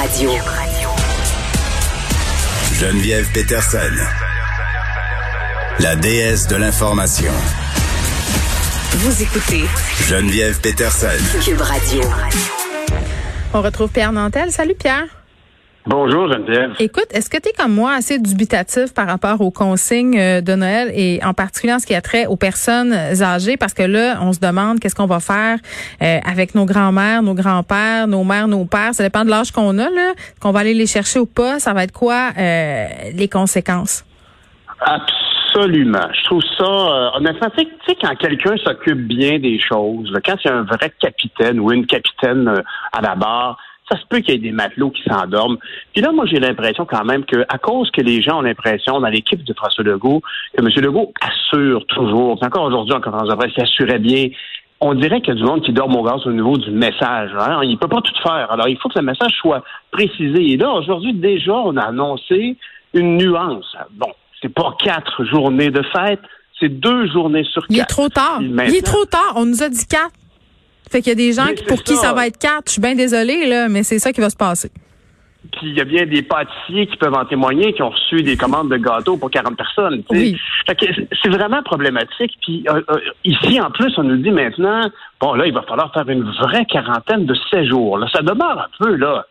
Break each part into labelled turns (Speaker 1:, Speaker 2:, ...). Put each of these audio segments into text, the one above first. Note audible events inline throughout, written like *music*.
Speaker 1: Radio.
Speaker 2: Geneviève Peterson. La déesse de l'information.
Speaker 1: Vous écoutez
Speaker 2: Geneviève Peterson.
Speaker 1: Cube Radio.
Speaker 3: On retrouve Pierre Nantel. Salut Pierre.
Speaker 4: Bonjour Geneviève.
Speaker 3: Écoute, est-ce que tu es comme moi assez dubitatif par rapport aux consignes euh, de Noël et en particulier en ce qui a trait aux personnes âgées? Parce que là, on se demande qu'est-ce qu'on va faire euh, avec nos grands-mères, nos grands-pères, nos mères, nos pères. Ça dépend de l'âge qu'on a, là, qu'on va aller les chercher ou pas. Ça va être quoi euh, les conséquences?
Speaker 4: Absolument. Je trouve ça, euh, honnêtement, tu sais, quand quelqu'un s'occupe bien des choses, là, quand il y a un vrai capitaine ou une capitaine euh, à la barre, ça se peut qu'il y ait des matelots qui s'endorment. Puis là, moi, j'ai l'impression quand même que, à cause que les gens ont l'impression dans l'équipe de François Legault, que M. Legault assure toujours, puis encore aujourd'hui en conférence de presse, il assurait bien. On dirait qu'il y a du monde qui dort au gaz au niveau du message. Hein? Il peut pas tout faire. Alors, il faut que le message soit précisé. Et là, aujourd'hui, déjà, on a annoncé une nuance. Bon, c'est pas quatre journées de fête, c'est deux journées sur quatre.
Speaker 3: Il est trop tard. Il est trop tard. On nous a dit quatre. Fait qu'il y a des gens qui- pour qui
Speaker 4: ça.
Speaker 3: va être quatre. Je suis bien désolée, là, mais c'est ça qui va se passer.
Speaker 4: Puis il y a bien des pâtissiers qui peuvent en témoigner, qui ont reçu des commandes de gâteaux pour 40 personnes.
Speaker 3: Oui.
Speaker 4: Fait que c'est- vraiment problématique. Puis euh, euh, ici, en plus, on nous dit maintenant, bon là, il va falloir faire une vraie quarantaine de séjours. Là, ça demeure un peu là.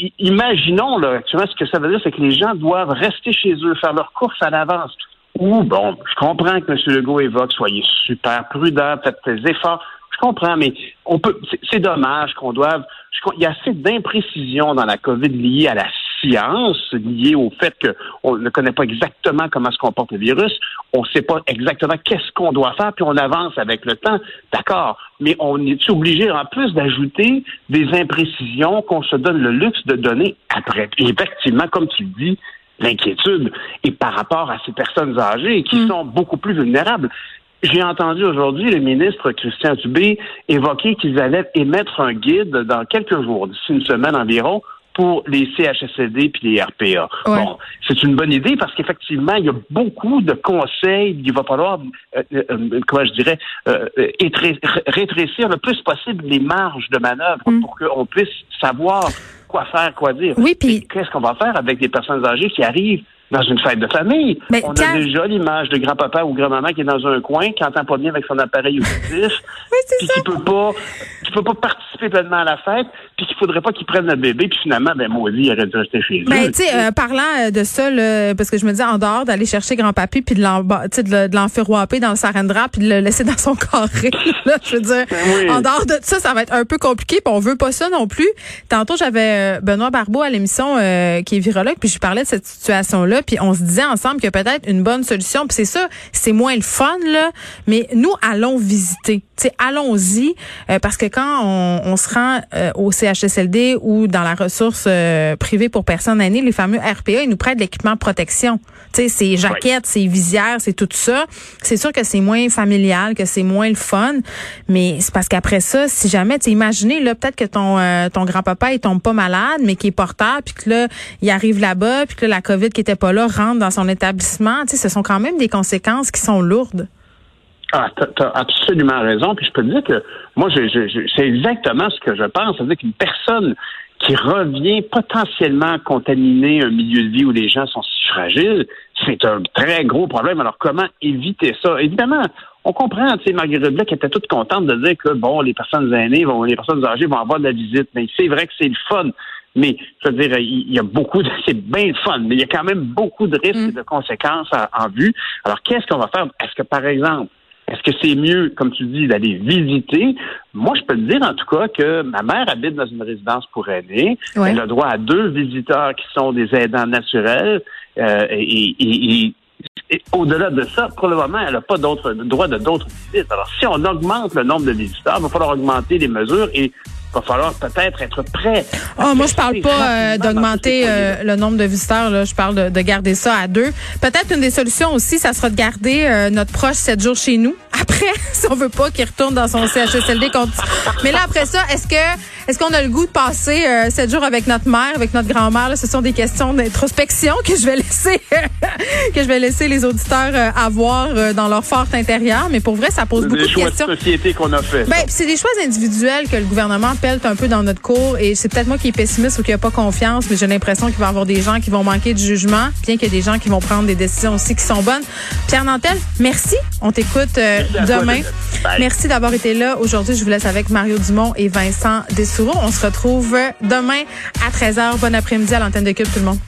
Speaker 4: I- Imaginons là, actuellement, ce que ça veut dire, c'est que les gens doivent rester chez eux, faire leurs courses à l'avance. Ou bon, je comprends que M. Legault évoque, soyez super prudent, faites des efforts. Je comprends, mais on peut. c'est- dommage qu'on doive. je il y a assez d'imprécisions dans la COVID liées à la science, liées au fait qu'on ne connaît pas exactement comment se comporte le virus. On ne sait pas exactement qu'est-ce qu'on doit faire, puis on avance avec le temps. D'accord, mais on est obligé en plus d'ajouter des imprécisions qu'on se donne le luxe de donner après. Et effectivement, comme tu le dis, l'inquiétude est par rapport à ces personnes âgées qui sont beaucoup plus vulnérables. J'ai entendu aujourd'hui le ministre Christian Dubé évoquer qu'ils allaient émettre un guide dans quelques jours, d'ici une semaine environ, pour les CHSLD puis les RPA.
Speaker 3: Ouais.
Speaker 4: Bon, c'est une bonne idée parce qu'effectivement, il y a beaucoup de conseils. Il va falloir, euh, euh, euh, comment je dirais, euh, étré- rétrécir le plus possible les marges de manœuvre
Speaker 3: Mm.
Speaker 4: pour qu'on puisse savoir quoi faire, quoi dire.
Speaker 3: Oui, puis-
Speaker 4: Qu'est-ce qu'on va faire avec des personnes âgées qui arrivent? Dans une fête de famille?
Speaker 3: Mais
Speaker 4: On a déjà l'image de grand-papa ou grand-maman qui est dans un coin, qui entend pas bien avec son appareil *laughs* auditif,
Speaker 3: c'est
Speaker 4: puis qui peut pas, qui peut pas participer pleinement à la fête, puis qu'il faudrait pas qu'il prenne le bébé, puis finalement, ben maudit, il aurait dû rester chez
Speaker 3: Ben,
Speaker 4: eux.
Speaker 3: tu sais, euh, parlant euh, de ça, là, parce que je me dis, en dehors d'aller chercher grand-papy puis de l'emba- tu sais, de le- de l'enferroiper dans le sarendra puis de le laisser dans son carré, *laughs* là, je veux dire,
Speaker 4: Ben oui.
Speaker 3: en dehors de ça, ça va être un peu compliqué puis on veut pas ça non plus. Tantôt, j'avais euh, Benoît Barbeau à l'émission euh, qui est virologue puis je lui parlais de cette situation-là puis on se disait ensemble a peut-être une bonne solution puis c'est ça, c'est moins le fun, là, mais nous, allons visiter. Tu sais, allons-y euh, parce que quand on, on se rend euh, au CHSLD ou dans la ressource euh, privée pour personnes aînées, les fameux RPA, ils nous prêtent l'équipement de protection. Tu sais, ces jaquettes, ces visières, c'est tout ça. C'est sûr que c'est moins familial, que c'est moins le fun, mais c'est parce qu'après ça, si jamais, tu imaginez là, peut-être que ton euh, ton grand-papa il tombe pas malade, mais qui est porteur, puis que là, il arrive là-bas, puis que là, la COVID qui était pas là rentre dans son établissement. Tu sais, ce sont quand même des conséquences qui sont lourdes.
Speaker 4: Ah, t'as, absolument raison. Puis je peux te dire que moi, c'est exactement ce que je pense. C'est-à-dire qu'une personne qui revient potentiellement contaminer un milieu de vie où les gens sont si fragiles, c'est un très gros problème. Alors, comment éviter ça? Évidemment, on comprend, tu sais, Marguerite Blais était toute contente de dire que, bon, les personnes aînées, vont, les personnes âgées vont avoir de la visite. Mais c'est vrai que c'est le fun. Mais, je veux dire, il y a beaucoup de, *laughs* c'est bien fun, mais il y a quand même beaucoup de risques et de conséquences en, en vue. Alors, qu'est-ce qu'on va faire? Est-ce que, par exemple, est-ce que c'est mieux, comme tu dis, d'aller visiter? Moi, je peux te dire en tout cas que ma mère habite dans une résidence pour aînés.
Speaker 3: Ouais.
Speaker 4: Elle a droit à deux visiteurs qui sont des aidants naturels. euh, et, et- et- et au-delà de ça, pour le moment, elle n'a pas d'autres droit de d'autres visites. Alors, si on augmente le nombre de visiteurs, il va falloir augmenter les mesures et va falloir peut-être être prêt.
Speaker 3: Oh, moi, je parle pas euh, d'augmenter euh, le nombre de visiteurs. Là. Je parle de, de garder ça à deux. Peut-être une des solutions aussi, ça sera de garder euh, notre proche sept jours chez nous. Après, *laughs* si on veut pas qu'il retourne dans son CHSLD. Mais là, après ça, est-ce que Est-ce qu'on a le goût de passer euh, sept jours avec notre mère, avec notre grand-mère? Ce sont des questions d'introspection que je vais laisser *laughs* que je vais laisser les auditeurs euh, avoir euh, dans leur fort intérieur. Mais pour vrai, ça pose beaucoup de questions.
Speaker 4: C'est des choix de société qu'on a fait.
Speaker 3: Ben, c'est des choix individuels que le gouvernement pèle un peu dans notre cours. Et c'est peut-être moi qui est pessimiste ou qui n'a pas confiance, mais j'ai l'impression qu'il va y avoir des gens qui vont manquer de jugement, bien qu'il y ait des gens qui vont prendre des décisions aussi qui sont bonnes. Pierre Nantel, merci. On t'écoute demain. merci d'avoir été là. Aujourd'hui, je vous laisse avec Mario Dumont et Vincent Dessoureau. On se retrouve demain à 13h. Bon après-midi à l'antenne de Cube, tout le monde.